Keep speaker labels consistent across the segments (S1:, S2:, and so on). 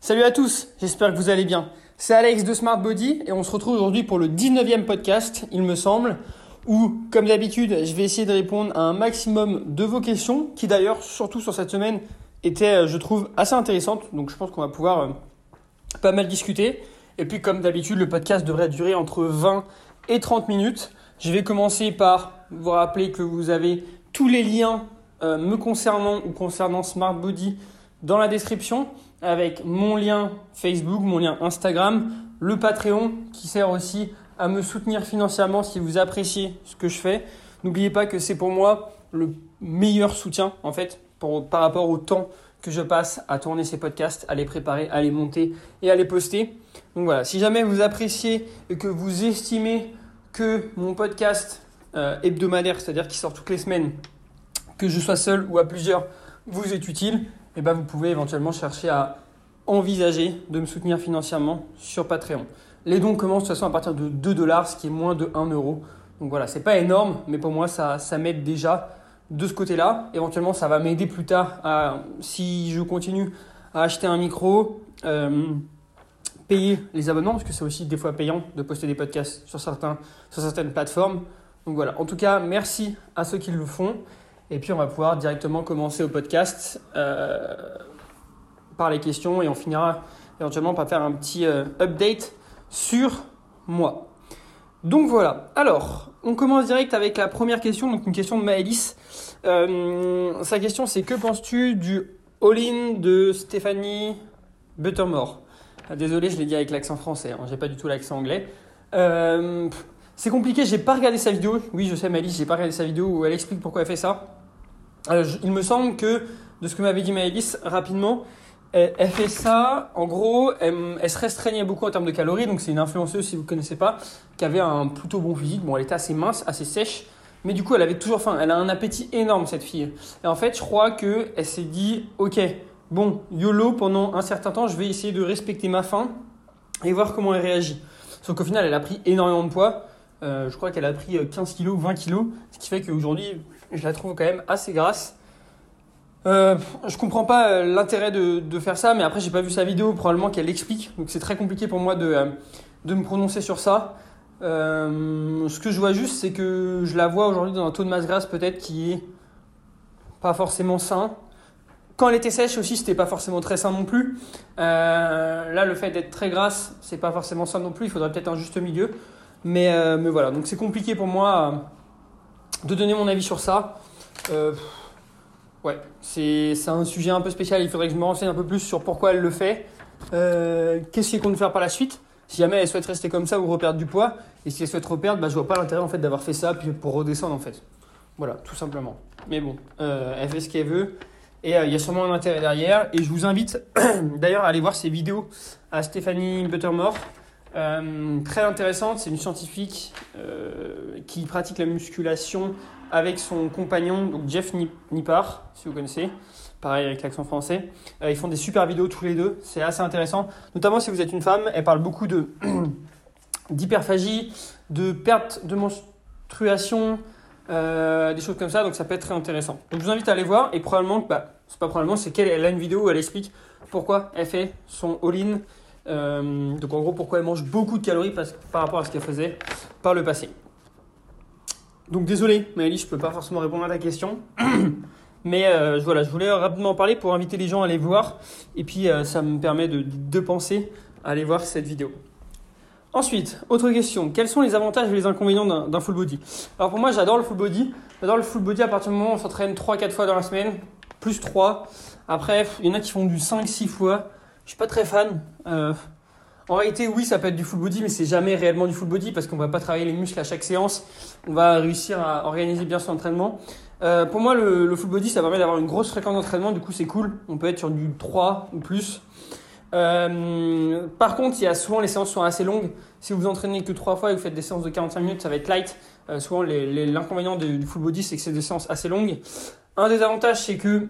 S1: Salut à tous, j'espère que vous allez bien. C'est Alex de Smart Body et on se retrouve aujourd'hui pour le 19e podcast, il me semble, où, comme d'habitude, je vais essayer de répondre à un maximum de vos questions, qui d'ailleurs, surtout sur cette semaine, étaient, euh, je trouve, assez intéressantes. Donc je pense qu'on va pouvoir euh, pas mal discuter. Et puis, comme d'habitude, le podcast devrait durer entre 20 et 30 minutes. Je vais commencer par vous rappeler que vous avez tous les liens euh, me concernant ou concernant Smart Body dans la description avec mon lien Facebook, mon lien Instagram, le Patreon qui sert aussi à me soutenir financièrement si vous appréciez ce que je fais. N'oubliez pas que c'est pour moi le meilleur soutien en fait par rapport au temps que je passe à tourner ces podcasts, à les préparer, à les monter et à les poster. Donc voilà, si jamais vous appréciez et que vous estimez que mon podcast euh, hebdomadaire, c'est-à-dire qui sort toutes les semaines, que je sois seul ou à plusieurs, vous est utile, eh ben vous pouvez éventuellement chercher à envisager de me soutenir financièrement sur Patreon. Les dons commencent de toute façon à partir de 2 dollars, ce qui est moins de 1 euro. Donc voilà, c'est pas énorme, mais pour moi ça, m'aide déjà de ce côté-là. Éventuellement, ça va m'aider plus tard à, si je continue à acheter un micro, euh, payer les abonnements, parce que c'est aussi des fois payant de poster des podcasts sur certaines plateformes. Donc voilà, en tout cas, merci à ceux qui le font. Et puis on va pouvoir directement commencer au podcast euh, par les questions et on finira éventuellement par faire un petit euh, update sur moi. Donc voilà, alors on commence direct avec la première question, donc une question de Maëlys. Euh, sa question c'est que penses-tu du all-in de Stéphanie Buttermore? Ah, Désolé, je l'ai dit avec l'accent français, hein, j'ai pas du tout l'accent anglais. C'est compliqué, j'ai pas regardé sa vidéo. Oui, je sais, Maëlys, j'ai pas regardé sa vidéo où elle explique pourquoi elle fait ça. Euh, il me semble que, de ce que m'avait dit Maëlys rapidement, elle, fait ça, en gros, elle, se restreignait beaucoup en termes de calories, donc c'est une influenceuse, si vous ne connaissez pas, qui avait un plutôt bon physique. Bon, elle était assez mince, assez sèche, mais du coup, elle avait toujours faim. Elle a un appétit énorme, cette fille. Et en fait, je crois qu'elle s'est dit, ok, bon, YOLO, pendant un certain temps, je vais essayer de respecter ma faim et voir comment elle réagit. Sauf qu'au final, elle a pris énormément de poids. Euh, je crois qu'elle a pris 15 kg, 20 kg, ce qui fait qu'aujourd'hui, je la trouve quand même assez grasse. Euh, je comprends pas euh, l'intérêt de, faire ça, mais après j'ai pas vu sa vidéo, probablement qu'elle l'explique, donc c'est très compliqué pour moi de, euh, de me prononcer sur ça. Euh, ce que je vois juste, c'est que je la vois aujourd'hui dans un taux de masse grasse peut-être qui est pas forcément sain. Quand elle était sèche aussi, c'était pas forcément très sain non plus. là, le fait d'être très grasse, c'est pas forcément sain non plus. Il faudrait peut-être un juste milieu. Mais, mais voilà, donc c'est compliqué pour moi de donner mon avis sur ça. Euh, ouais, c'est un sujet un peu spécial. Il faudrait que je me renseigne un peu plus sur pourquoi elle le fait. Euh, Qu'est-ce qu'elle compte faire par la suite? Si jamais elle souhaite rester comme ça ou reperdre du poids, et si elle souhaite reperdre, bah, je vois pas l'intérêt en fait d'avoir fait ça pour redescendre en fait. Voilà, tout simplement. Mais bon, euh, elle fait ce qu'elle veut. Et euh, il y a sûrement un intérêt derrière. Et je vous invite d'ailleurs à aller voir ses vidéos à Stéphanie Buttermore. Euh, très intéressante, c'est une scientifique euh, qui pratique la musculation avec son compagnon, donc Jeff Nippard, si vous connaissez, pareil avec l'accent français. Euh, ils font des super vidéos tous les deux, c'est assez intéressant, notamment si vous êtes une femme, elle parle beaucoup d'hyperphagie, de perte de menstruation, des choses comme ça, donc ça peut être très intéressant. Donc je vous invite à aller voir, et probablement, bah, c'est pas probablement, c'est qu'elle a une vidéo où elle explique pourquoi elle fait son all-in euh, donc en gros, pourquoi elle mange beaucoup de calories par rapport à ce qu'elle faisait par le passé. Donc désolé, Maëlys, je ne peux pas forcément répondre à ta question. Mais euh, voilà, je voulais rapidement en parler pour inviter les gens à aller voir. Et puis euh, ça me permet de, de, penser à aller voir cette vidéo. Ensuite, autre question. Quels sont les avantages et les inconvénients d'un full body? Alors pour moi, j'adore le full body. J'adore le full body à partir du moment où on s'entraîne 3-4 fois dans la semaine, plus 3. Après, il y en a qui font du 5-6 fois. Je suis pas très fan. Euh, en réalité, oui, ça peut être du full body, mais c'est jamais réellement du full body parce qu'on va pas travailler les muscles à chaque séance. On va réussir à organiser bien son entraînement. Euh, pour moi, le, full body, ça permet d'avoir une grosse fréquence d'entraînement. Du coup, c'est cool. On peut être sur du 3 ou plus. Euh, par contre, il y a souvent les séances sont assez longues. Si vous vous entraînez que 3 fois et que vous faites des séances de 45 minutes, ça va être light. souvent, l'inconvénient du full body, c'est que c'est des séances assez longues. Un des avantages, c'est que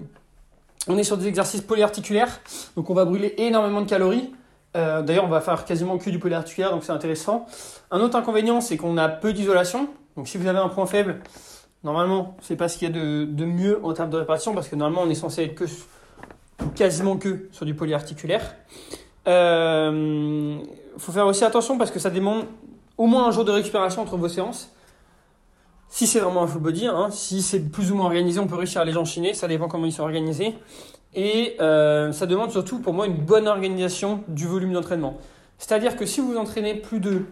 S1: on est sur des exercices polyarticulaires, donc on va brûler énormément de calories. Euh, d'ailleurs, on va faire quasiment que du polyarticulaire, donc c'est intéressant. Un autre inconvénient, c'est qu'on a peu d'isolation. Donc si vous avez un point faible, normalement, c'est pas ce qu'il y a de, mieux en termes de répartition, parce que normalement, on est censé être que quasiment que sur du polyarticulaire. Il faut faire aussi attention parce que ça demande au moins un jour de récupération entre vos séances. Si c'est vraiment un full body, hein, si c'est plus ou moins organisé, on peut réussir à les enchaîner, ça dépend comment ils sont organisés. Et euh, ça demande surtout pour moi une bonne organisation du volume d'entraînement. C'est-à-dire que si vous entraînez plus de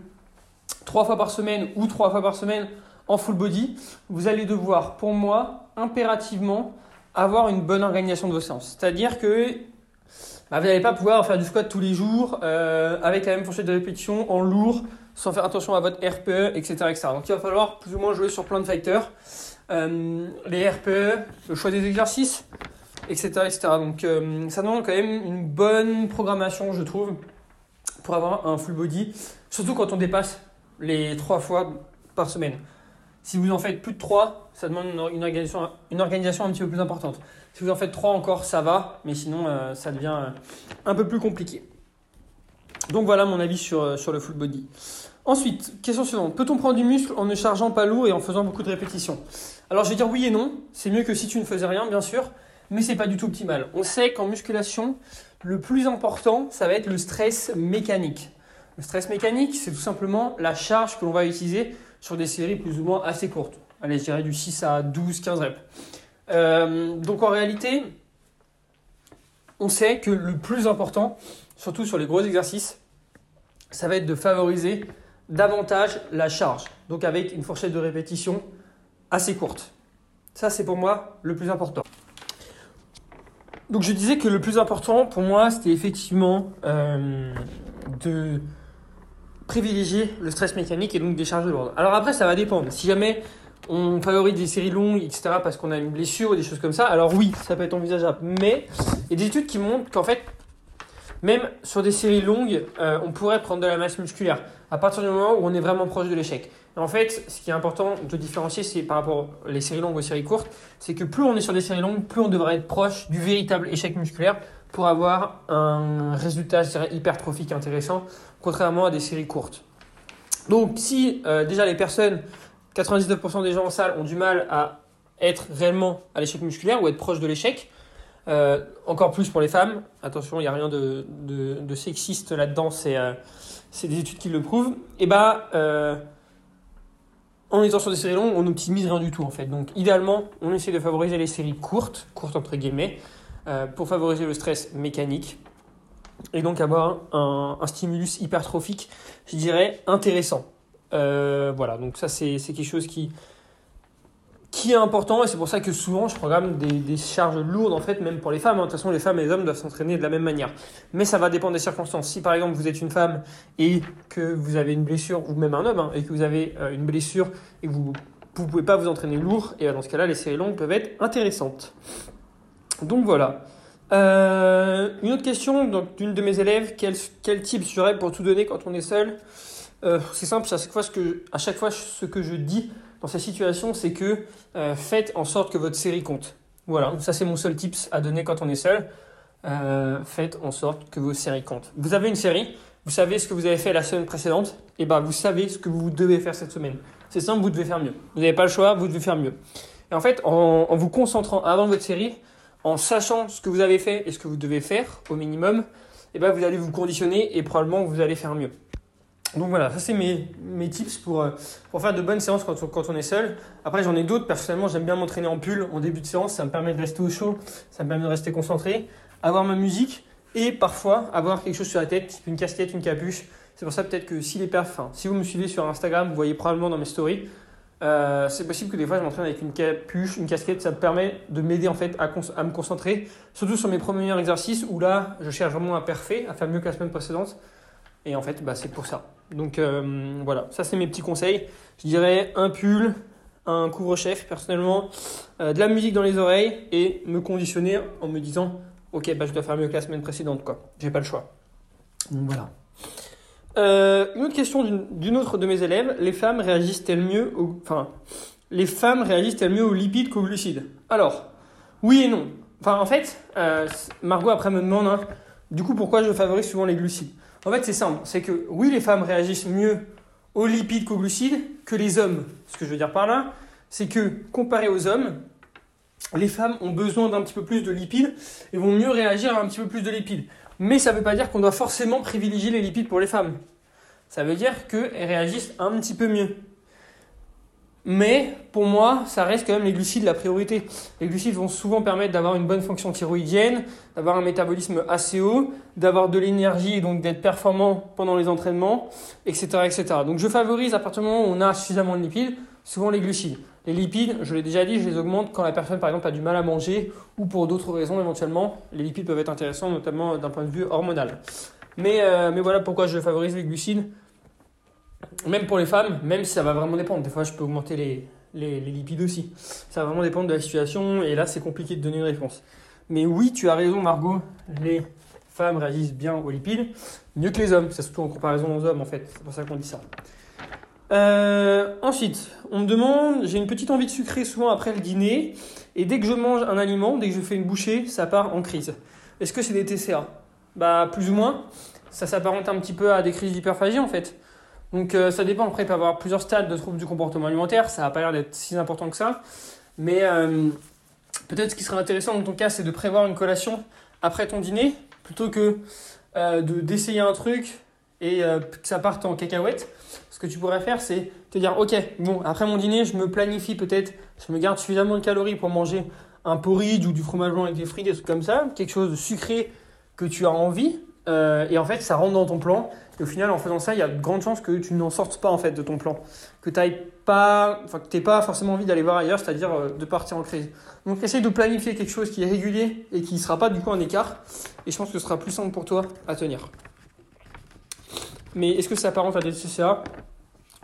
S1: 3 fois par semaine ou 3 fois par semaine en full body, vous allez devoir, pour moi, impérativement avoir une bonne organisation de vos séances. C'est-à-dire que bah, vous n'allez pas pouvoir faire du squat tous les jours euh, avec la même fourchette de répétition en lourd sans faire attention à votre RPE, etc., etc. Donc il va falloir plus ou moins jouer sur plein de facteurs. Euh, les RPE, le choix des exercices, etc. etc. Donc euh, ça demande quand même une bonne programmation, je trouve, pour avoir un full body, surtout quand on dépasse les 3 fois par semaine. Si vous en faites plus de 3, ça demande une organisation, une organisation un petit peu plus importante. Si vous en faites 3 encore, ça va, mais sinon euh, ça devient un peu plus compliqué. Donc voilà mon avis sur, sur le full body. Ensuite, question suivante. Peut-on prendre du muscle en ne chargeant pas lourd et en faisant beaucoup de répétitions? Alors je vais dire oui et non. C'est mieux que si tu ne faisais rien, bien sûr, mais c'est pas du tout optimal. On sait qu'en musculation, le plus important, ça va être le stress mécanique. Le stress mécanique, c'est tout simplement la charge que l'on va utiliser sur des séries plus ou moins assez courtes. Allez, je dirais du 6 à 12, 15 reps. Euh, donc en réalité, on sait que le plus important, surtout sur les gros exercices, ça va être de favoriser davantage la charge. Donc avec une fourchette de répétition assez courte. Ça, c'est pour moi le plus important. Donc je disais que le plus important pour moi, c'était effectivement euh, de privilégier le stress mécanique et donc des charges lourdes. Alors après, ça va dépendre. Si jamais on favorise des séries longues, etc., parce qu'on a une blessure ou des choses comme ça, alors oui, ça peut être envisageable. Mais il y a des études qui montrent qu'en fait, même sur des séries longues, euh, on pourrait prendre de la masse musculaire à partir du moment où on est vraiment proche de l'échec. En fait, ce qui est important de différencier, par rapport aux séries longues aux séries courtes, c'est que plus on est sur des séries longues, plus on devrait être proche du véritable échec musculaire pour avoir un résultat, hypertrophique intéressant, contrairement à des séries courtes. Donc, si euh, déjà les personnes, 99% des gens en salle ont du mal à être réellement à l'échec musculaire ou être proche de l'échec, euh, encore plus pour les femmes, attention, il n'y a rien de, sexiste là-dedans, c'est euh, des études qui le prouvent, et bah, euh, en étant sur des séries longues, on n'optimise rien du tout en fait. Donc idéalement, on essaie de favoriser les séries courtes, courtes entre guillemets, pour favoriser le stress mécanique, et donc avoir un stimulus hypertrophique, je dirais, intéressant. voilà, donc ça c'est quelque chose qui qui est important et c'est pour ça que souvent je programme des, charges lourdes en fait même pour les femmes. Hein. De toute façon les femmes et les hommes doivent s'entraîner de la même manière. Mais ça va dépendre des circonstances. Si par exemple vous êtes une femme et que vous avez une blessure ou même un homme hein, et que vous avez euh, une blessure et que vous ne pouvez pas vous entraîner lourd et dans ce cas-là les séries longues peuvent être intéressantes. Donc voilà. Euh, une autre question d'une de mes élèves, quel, quel type serait pour tout donner quand on est seul? Euh, C'est simple, à chaque, fois ce que, à chaque fois ce que je dis dans cette situation, c'est que euh, faites en sorte que votre série compte. Voilà, ça c'est mon seul tips à donner quand on est seul. Euh, faites en sorte que vos séries comptent. Vous avez une série, vous savez ce que vous avez fait la semaine précédente, et ben vous savez ce que vous devez faire cette semaine. C'est simple, vous devez faire mieux. Vous n'avez pas le choix, vous devez faire mieux. Et en fait, en, en vous concentrant avant votre série, en sachant ce que vous avez fait et ce que vous devez faire au minimum, et ben vous allez vous conditionner et probablement vous allez faire mieux. Donc voilà, ça c'est mes, mes tips pour, euh, pour faire de bonnes séances quand on, quand on est seul. Après j'en ai d'autres, personnellement j'aime bien m'entraîner en pull en début de séance, ça me permet de rester au chaud, ça me permet de rester concentré, avoir ma musique et parfois avoir quelque chose sur la tête, une casquette, une capuche. C'est pour ça peut-être que si les perfs, si vous me suivez sur Instagram, vous voyez probablement dans mes stories, euh, c'est possible que des fois je m'entraîne avec une capuche, une casquette, ça me permet de m'aider en fait à, me concentrer, surtout sur mes premiers exercices où là je cherche vraiment à parfait, à faire mieux que la semaine précédente. Et en fait, bah, c'est pour ça. Donc euh, voilà, ça c'est mes petits conseils. Je dirais un pull, un couvre-chef personnellement, euh, de la musique dans les oreilles et me conditionner en me disant ok bah je dois faire mieux que la semaine précédente quoi. J'ai pas le choix. Donc voilà. Euh, une autre question d'une autre de mes élèves, les femmes réagissent-elles mieux au, enfin les femmes réagissent-elles mieux aux lipides qu'aux glucides? Alors oui et non. Enfin en fait, Margot après me demande hein, du coup pourquoi je favorise souvent les glucides? En fait, c'est simple. C'est que oui, les femmes réagissent mieux aux lipides qu'aux glucides que les hommes. Ce que je veux dire par là, c'est que comparé aux hommes, les femmes ont besoin d'un petit peu plus de lipides et vont mieux réagir à un petit peu plus de lipides. Mais ça ne veut pas dire qu'on doit forcément privilégier les lipides pour les femmes. Ça veut dire qu'elles réagissent un petit peu mieux. Mais pour moi, ça reste quand même les glucides la priorité. Les glucides vont souvent permettre d'avoir une bonne fonction thyroïdienne, d'avoir un métabolisme assez haut, d'avoir de l'énergie et donc d'être performant pendant les entraînements, etc., etc. Donc je favorise à partir du moment où on a suffisamment de lipides, souvent les glucides. Les lipides, je l'ai déjà dit, je les augmente quand la personne par exemple a du mal à manger ou pour d'autres raisons éventuellement. Les lipides peuvent être intéressants, notamment d'un point de vue hormonal. Mais, euh, mais voilà pourquoi je favorise les glucides même pour les femmes, même si ça va vraiment dépendre. Des fois, je peux augmenter les, les, lipides aussi. Ça va vraiment dépendre de la situation et là, c'est compliqué de donner une réponse. Mais oui, tu as raison, Margot. Les femmes réagissent bien aux lipides, mieux que les hommes. C'est surtout en comparaison aux hommes, en fait. C'est pour ça qu'on dit ça. Euh, ensuite, on me demande, j'ai une petite envie de sucrer souvent après le dîner, et dès que je mange un aliment, dès que je fais une bouchée, ça part en crise. Est-ce que c'est des TCA Bah, plus ou moins. Ça s'apparente un petit peu à des crises d'hyperphagie en fait. Donc euh, ça dépend, après il peut avoir plusieurs stades de troubles du comportement alimentaire, ça n'a pas l'air d'être si important que ça. Mais euh, peut-être ce qui serait intéressant dans ton cas, c'est de prévoir une collation après ton dîner, plutôt que euh, d'essayer un truc et que ça parte en cacahuète. Ce que tu pourrais faire, c'est te dire, ok, bon, après mon dîner, je me planifie peut-être, je me garde suffisamment de calories pour manger un porridge ou du fromage blanc avec des frites, des trucs comme ça, quelque chose de sucré que tu as envie, et en fait, ça rentre dans ton plan et au final, en faisant ça, il y a de grandes chances que tu n'en sortes pas en fait de ton plan, que tu pas, enfin pas forcément envie d'aller voir ailleurs, c'est-à-dire euh, de partir en crise. Donc essaye de planifier quelque chose qui est régulier et qui ne sera pas du coup un écart. Et je pense que ce sera plus simple pour toi à tenir. Mais est-ce que ça apparente à des TCA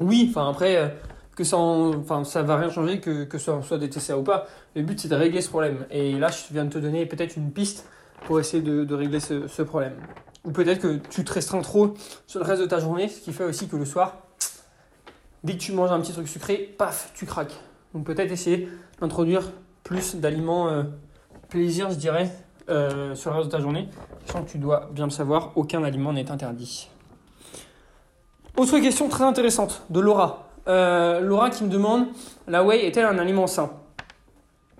S1: Oui, enfin après, euh, que ça, enfin, ça va rien changer que, que ce soit des TCA ou pas. Le but c'est de régler ce problème. Et là, je viens de te donner peut-être une piste pour essayer de, régler ce problème. Ou peut-être que tu te restreins trop sur le reste de ta journée, ce qui fait aussi que le soir, dès que tu manges un petit truc sucré, paf, tu craques. Donc peut-être essayer d'introduire plus d'aliments euh, plaisir, je dirais, euh, sur le reste de ta journée. Sachant que tu dois bien le savoir, aucun aliment n'est interdit. Autre question très intéressante de Laura. Euh, Laura qui me demande la whey est-elle un aliment sain?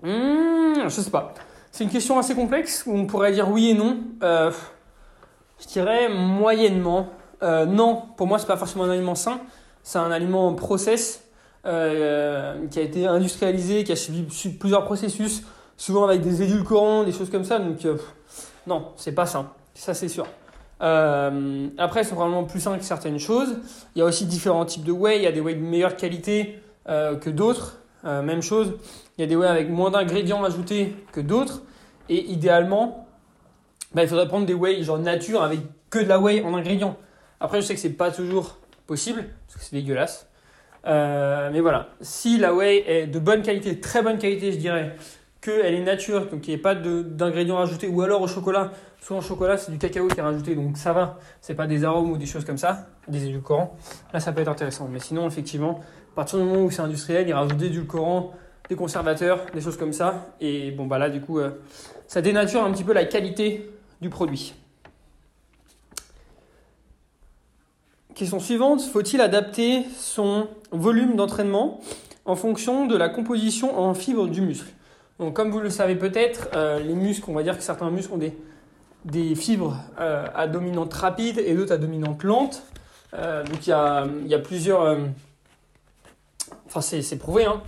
S1: Hmm, Je sais pas. C'est une question assez complexe où on pourrait dire oui et non. Je dirais moyennement. Euh, non, pour moi, c'est pas forcément un aliment sain. C'est un aliment en process euh, qui a été industrialisé, qui a suivi plusieurs processus, souvent avec des édulcorants, des choses comme ça. Donc, euh, non, c'est pas sain. Ça, c'est sûr. après, c'est probablement plus sain que certaines choses. Il y a aussi différents types de whey. Il y a des whey de meilleure qualité que d'autres. Même chose. Il y a des whey avec moins d'ingrédients ajoutés que d'autres. Et idéalement, bah, il faudrait prendre des whey genre nature avec que de la whey en ingrédients. Après, je sais que c'est pas toujours possible parce que c'est dégueulasse. Euh, mais voilà, si la whey est de bonne qualité, très bonne qualité, je dirais, qu'elle est nature, donc il n'y ait pas d'ingrédients rajoutés, ou alors au chocolat, souvent au chocolat c'est du cacao qui est rajouté, donc ça va, c'est pas des arômes ou des choses comme ça, des édulcorants, là ça peut être intéressant. Mais sinon, effectivement, à partir du moment où c'est industriel, il rajoute des édulcorants, des conservateurs, des choses comme ça, et bon bah là du coup, euh, ça dénature un petit peu la qualité du produit. Question suivante, faut-il adapter son volume d'entraînement en fonction de la composition en fibres du muscle? Donc comme vous le savez peut-être, euh, les muscles, on va dire que certains muscles ont des, fibres euh, à dominante rapide et d'autres à dominante lente. Donc il y a, plusieurs... enfin c'est prouvé. Hein.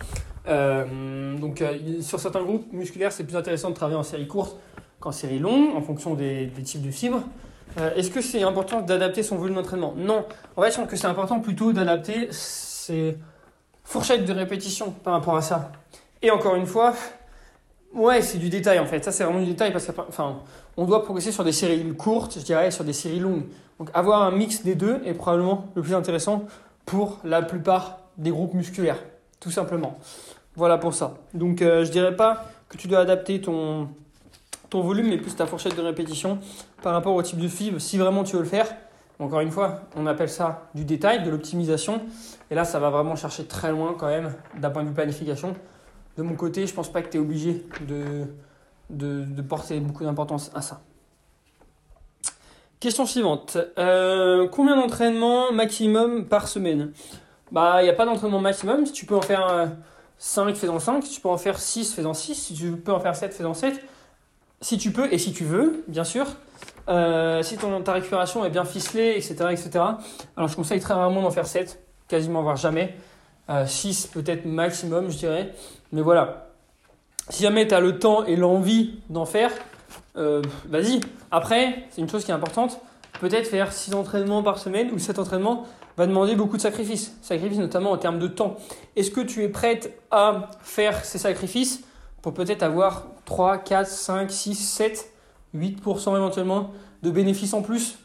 S1: donc sur certains groupes musculaires, c'est plus intéressant de travailler en série courte en série longue, en fonction des, types de fibres. Euh, est-ce que c'est important d'adapter son volume d'entraînement? Non. En fait, je pense que c'est important plutôt d'adapter ses fourchettes de répétition par rapport à ça. Et encore une fois, ouais, c'est du détail en fait. Ça, c'est vraiment du détail parce qu'on on doit progresser sur des séries courtes, je dirais, sur des séries longues. Donc, avoir un mix des deux est probablement le plus intéressant pour la plupart des groupes musculaires, tout simplement. Voilà pour ça. Donc, euh, je dirais pas que tu dois adapter ton, volume, mais plus ta fourchette de répétition par rapport au type de fibre, si vraiment tu veux le faire. Encore une fois, on appelle ça du détail, de l'optimisation. Et là, ça va vraiment chercher très loin quand même d'un point de vue planification. De mon côté, je pense pas que tu es obligé de, de, porter beaucoup d'importance à ça. Question suivante. Euh, combien d'entraînements maximum par semaine? Bah, il n'y a pas d'entraînement maximum. Tu peux en faire 5, fais-en 5. Si tu peux en faire 6, fais-en 6. Si tu peux en faire 7, fais-en 7. Si tu peux et si tu veux, bien sûr. Euh, si ton, ta récupération est bien ficelée, etc., etc. Alors je conseille très rarement d'en faire 7, quasiment voire jamais. 6 euh, peut-être maximum, je dirais. Mais voilà. Si jamais tu as le temps et l'envie d'en faire, euh, vas-y. Après, c'est une chose qui est importante. Peut-être faire 6 entraînements par semaine ou 7 entraînements va demander beaucoup de sacrifices. Sacrifices notamment en termes de temps. Est-ce que tu es prête à faire ces sacrifices pour peut-être avoir 3, 4, 5, 6, 7, 8% éventuellement de bénéfices en plus?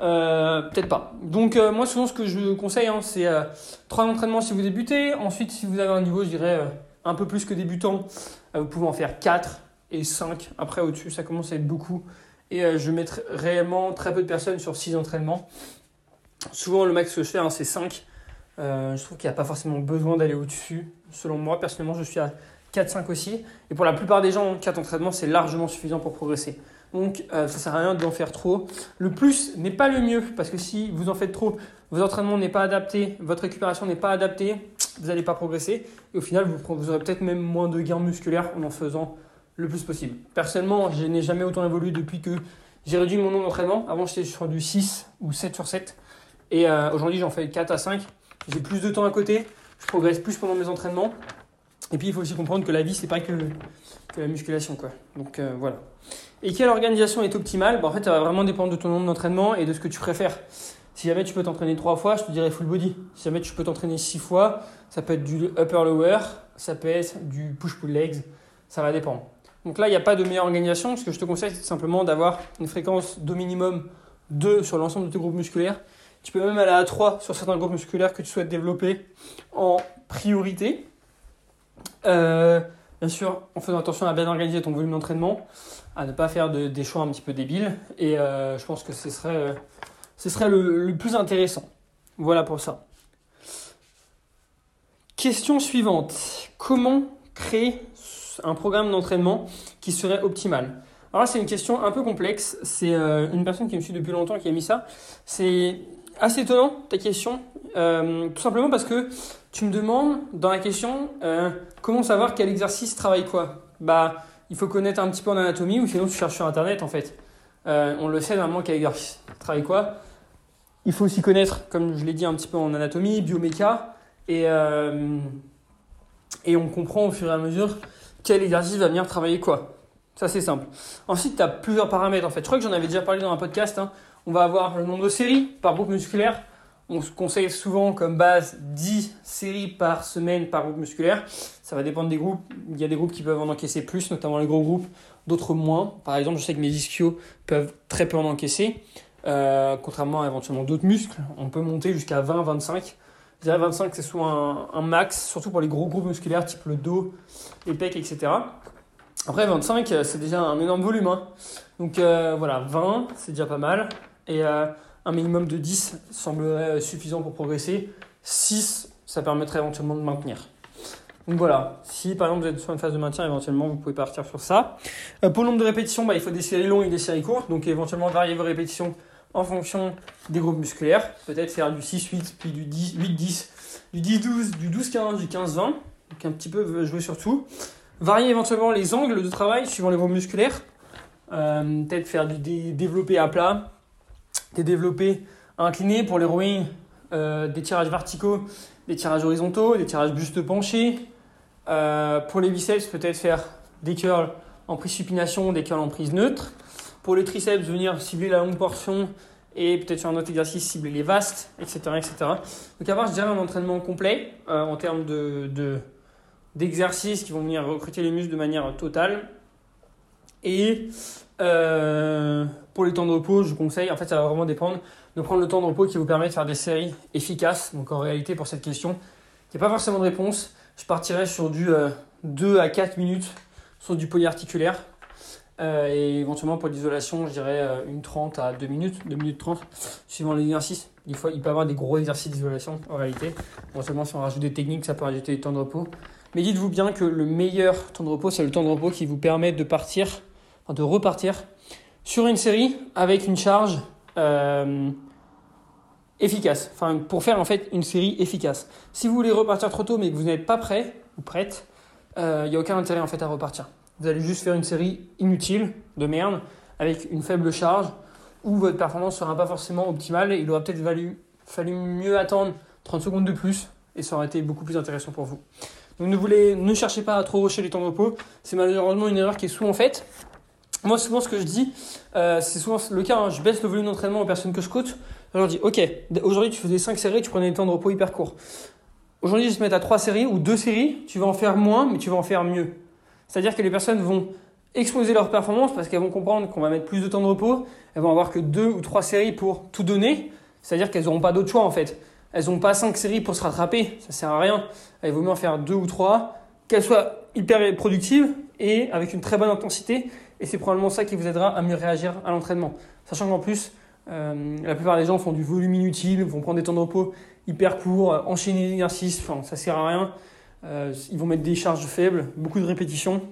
S1: Euh, peut-être pas. Donc euh, moi souvent ce que je conseille hein, c'est euh, trois entraînements si vous débutez. Ensuite si vous avez un niveau je dirais un peu plus que débutant, vous pouvez en faire 4 et 5. Après au-dessus ça commence à être beaucoup. Et je mets réellement très peu de personnes sur 6 entraînements. Souvent le max que je fais hein, c'est 5. je trouve qu'il n'y a pas forcément besoin d'aller au-dessus. Selon moi personnellement je suis à 4-5 aussi. Et pour la plupart des gens 4 entraînements c'est largement suffisant pour progresser. Donc euh, ça sert à rien d'en faire trop. Le plus n'est pas le mieux parce que si vous en faites trop, vos entraînements n'est pas adapté, votre récupération n'est pas adaptée, vous n'allez pas progresser et au final vous, vous aurez peut-être même moins de gains musculaires en en faisant le plus possible. Personnellement, je n'ai jamais autant évolué depuis que j'ai réduit mon nombre d'entraînements. Avant j'étais sur du 6 ou 7 sur 7 et euh, aujourd'hui j'en fais 4 à 5. J'ai plus de temps à côté, je progresse plus pendant mes entraînements. Et puis il faut aussi comprendre que la vie c'est pas que, la musculation quoi. Donc euh, voilà. Et quelle organisation est optimale? Bah, En fait, ça va vraiment dépendre de ton nombre d'entraînements et de ce que tu préfères. Si jamais tu peux t'entraîner trois fois, je te dirais full body. Si jamais tu peux t'entraîner six fois, ça peut être du upper-lower, ça peut être du push-pull legs, ça va dépendre. Donc là, il n'y a pas de meilleure organisation. Ce que je te conseille, c'est simplement d'avoir une fréquence d'au minimum 2 sur l'ensemble de tes groupes musculaires. Tu peux même aller à 3 sur certains groupes musculaires que tu souhaites développer en priorité. Euh, bien sûr, en faisant attention à bien organiser ton volume d'entraînement à ne pas faire de, des choix un petit peu débiles. Et euh, je pense que ce serait, euh, ce serait le, le, plus intéressant. Voilà pour ça. Question suivante. Comment créer un programme d'entraînement qui serait optimal? Alors là, c'est une question un peu complexe. C'est une personne qui me suit depuis longtemps qui a mis ça. C'est assez étonnant ta question. tout simplement parce que tu me demandes dans la question comment savoir quel exercice travaille quoi? Bah, il faut connaître un petit peu en anatomie ou sinon tu cherches sur internet en fait. Euh, on le sait normalement quel exercice travaille quoi. Il faut aussi connaître, comme je l'ai dit un petit peu en anatomie, bioméca, et, euh, et on comprend au fur et à mesure quel exercice va venir travailler quoi. Ça c'est simple. Ensuite, tu as plusieurs paramètres en fait. Je crois que j'en avais déjà parlé dans un podcast. Hein. On va avoir le nombre de séries par groupe musculaire. On se conseille souvent comme base 10 séries par semaine par groupe musculaire. Ça va dépendre des groupes. Il y a des groupes qui peuvent en encaisser plus, notamment les gros groupes, d'autres moins. Par exemple, je sais que mes ischios peuvent très peu en encaisser, euh, contrairement à éventuellement d'autres muscles. On peut monter jusqu'à 20-25. Je dirais 25, c'est souvent un, max, surtout pour les gros groupes musculaires, type le dos, les pecs, etc. Après, 25, c'est déjà un énorme volume. Hein. Donc euh, voilà, 20, c'est déjà pas mal. Et euh, un minimum de 10 semblerait suffisant pour progresser. 6, ça permettrait éventuellement de maintenir. Donc voilà, si par exemple vous êtes sur une phase de maintien, éventuellement vous pouvez partir sur ça. Euh, pour le nombre de répétitions, bah, il faut des séries longues et des séries courtes, donc éventuellement varier vos répétitions en fonction des groupes musculaires. Peut-être faire du 6-8, puis du 8-10, du 10-12, du 12-15, du 15-20. Donc un petit peu jouer sur tout. Varier éventuellement les angles de travail suivant les groupes musculaires. Euh, peut-être faire du développé à plat, des développés pour les rowing, euh, des tirages verticaux, des tirages horizontaux, des tirages buste penché. Euh, pour les biceps, peut-être faire des curls en prise supination, des curls en prise neutre. Pour les triceps, venir cibler la longue portion et peut-être sur un autre exercice cibler les vastes, etc. etc. Donc avoir, je dirais, un entraînement complet euh, en termes de, d'exercices qui vont venir recruter les muscles de manière totale. Et euh, pour les temps de repos, je conseille, en fait, ça va vraiment dépendre de prendre le temps de repos qui vous permet de faire des séries efficaces. Donc en réalité, pour cette question, il n'y a pas forcément de réponse. Je partirai sur du 2 euh, à 4 minutes sur du polyarticulaire. Euh, et éventuellement pour l'isolation, je dirais une 30 à 2 minutes, 2 minutes 30, suivant l'exercice. Il, faut, il peut y avoir des gros exercices d'isolation en réalité. Éventuellement, si on rajoute des techniques, ça peut rajouter des temps de repos. Mais dites-vous bien que le meilleur temps de repos, c'est le temps de repos qui vous permet de partir, de repartir sur une série avec une charge efficace. Enfin, pour faire en fait une série efficace. Si vous voulez repartir trop tôt mais que vous n'êtes pas prêt ou prête, il euh, n'y a aucun intérêt en fait à repartir. Vous allez juste faire une série inutile, de merde, avec une faible charge, où votre performance sera pas forcément optimale. Il aurait peut-être fallu mieux attendre 30 secondes de plus, et ça aurait été beaucoup plus intéressant pour vous. Donc ne, voulez, ne cherchez pas à trop rocher les temps de repos. C'est malheureusement une erreur qui est souvent faite. Moi, souvent, ce que je dis, euh, c'est souvent le cas. Hein. je baisse le volume d'entraînement aux personnes que je coach. Je leur dis, OK, aujourd'hui, tu faisais 5 séries, tu prenais des temps de repos hyper courts. Aujourd'hui, je vais te mettre à 3 séries ou 2 séries. Tu vas en faire moins, mais tu vas en faire mieux. C'est-à-dire que les personnes vont exploser leur performance parce qu'elles vont comprendre qu'on va mettre plus de temps de repos. Elles vont avoir que 2 ou 3 séries pour tout donner. C'est-à-dire qu'elles n'auront pas d'autre choix, en fait. Elles n'ont pas 5 séries pour se rattraper. Ça sert à rien. Il vaut mieux en faire 2 ou 3. Qu'elles soient hyper productives et avec une très bonne intensité et c'est probablement ça qui vous aidera à mieux réagir à l'entraînement. Sachant qu'en plus, euh, la plupart des gens font du volume inutile, vont prendre des temps de repos hyper courts, euh, enchaîner l'exercice, enfin, ça sert à rien. Euh, ils vont mettre des charges faibles, beaucoup de répétitions,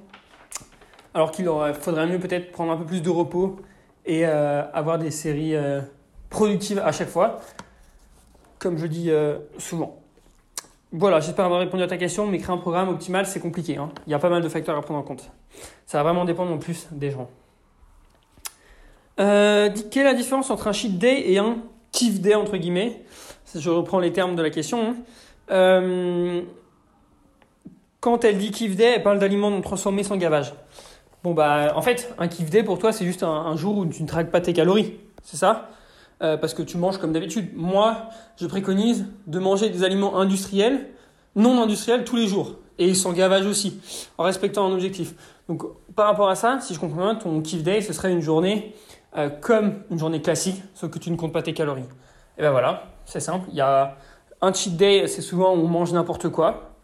S1: alors qu'il faudrait mieux peut-être prendre un peu plus de repos et avoir des séries productives à chaque fois, comme je dis souvent. Voilà, j'espère avoir répondu à ta question, mais créer un programme optimal, c'est compliqué. Hein. Il y a pas mal de facteurs à prendre en compte. Ça va vraiment dépendre en plus des gens. Euh, quelle est la différence entre un cheat day et un kiff day, entre guillemets? Je reprends les termes de la question. Hein. Euh, quand elle dit kiff day, elle parle d'aliments non transformés sans gavage. Bon, bah, en fait, un kiff day pour toi, c'est juste un jour où tu ne traques pas tes calories. C'est ça? Euh, parce que tu manges comme d'habitude. Moi, je préconise de manger des aliments industriels, non industriels tous les jours, et sans gavage aussi, en respectant un objectif. Donc, par rapport à ça, si je comprends bien, ton kiff day, ce serait une journée euh, comme une journée classique, sauf que tu ne comptes pas tes calories. Et ben voilà, c'est simple. Il y a un cheat day, c'est souvent où on mange n'importe quoi.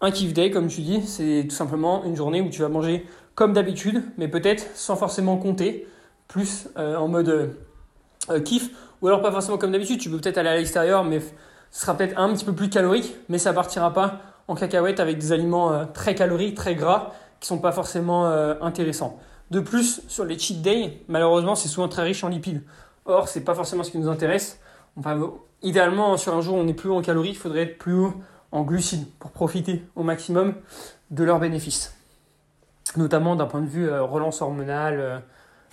S1: Un kiff day, comme tu dis, c'est tout simplement une journée où tu vas manger comme d'habitude, mais peut-être sans forcément compter, plus euh, en mode euh, kiff, ou alors pas forcément comme d'habitude, tu peux peut-être aller à l'extérieur, mais ce sera peut-être un petit peu plus calorique, mais ça partira pas en cacahuète avec des aliments très caloriques, très gras, qui sont pas forcément euh, intéressants. De plus, sur les cheat days, malheureusement, c'est souvent très riche en lipides. Or, c'est pas forcément ce qui nous intéresse. Idéalement, sur un jour où on est plus haut en calories, il faudrait être plus haut en glucides pour profiter au maximum de leurs bénéfices. Notamment d'un point de vue relance hormonale,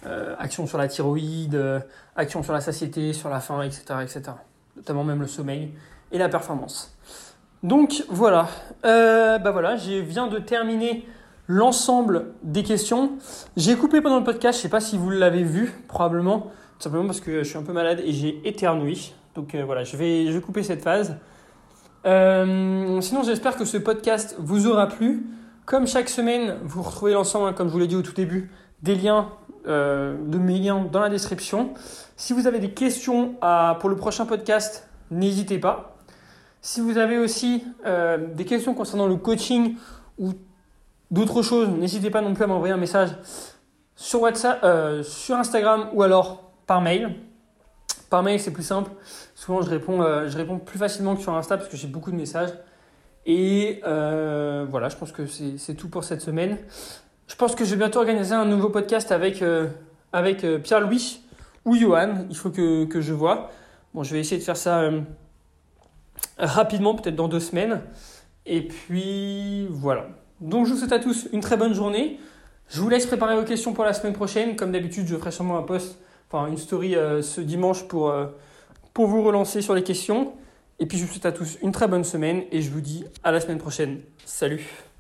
S1: euh, action sur la thyroïde, euh, action sur la satiété, sur la faim, etc., etc. Notamment même le sommeil et la performance. Donc voilà, euh, bah voilà, je viens de terminer l'ensemble des questions. J'ai coupé pendant le podcast, je ne sais pas si vous l'avez vu, probablement, tout simplement parce que je suis un peu malade et j'ai éternué. Donc voilà, je vais, je vais couper cette phase. sinon, j'espère que ce podcast vous aura plu. Comme chaque semaine, vous retrouvez l'ensemble, hein, comme je vous l'ai dit au tout début, des liens euh, de mes liens dans la description. Si vous avez des questions pour le prochain podcast, n'hésitez pas. Si vous avez aussi euh, des questions concernant le coaching ou d'autres choses, n'hésitez pas non plus à m'envoyer un message sur WhatsApp, euh, sur Instagram ou alors par mail. Par mail, c'est plus simple. Souvent, je réponds, réponds plus facilement que sur Insta parce que j'ai beaucoup de messages. Et voilà, je pense que c'est tout pour cette semaine. Je pense que je vais bientôt organiser un nouveau podcast avec, euh, euh, Pierre-Louis ou Johan. Il faut que, je vois. Bon, je vais essayer de faire ça euh, rapidement, peut-être dans deux semaines. Et puis voilà. Donc je vous souhaite à tous une très bonne journée. Je vous laisse préparer vos questions pour la semaine prochaine. Comme d'habitude, je ferai sûrement un post, enfin une story ce dimanche pour, pour vous relancer sur les questions. Et puis je vous souhaite à tous une très bonne semaine et je vous dis à la semaine prochaine. Salut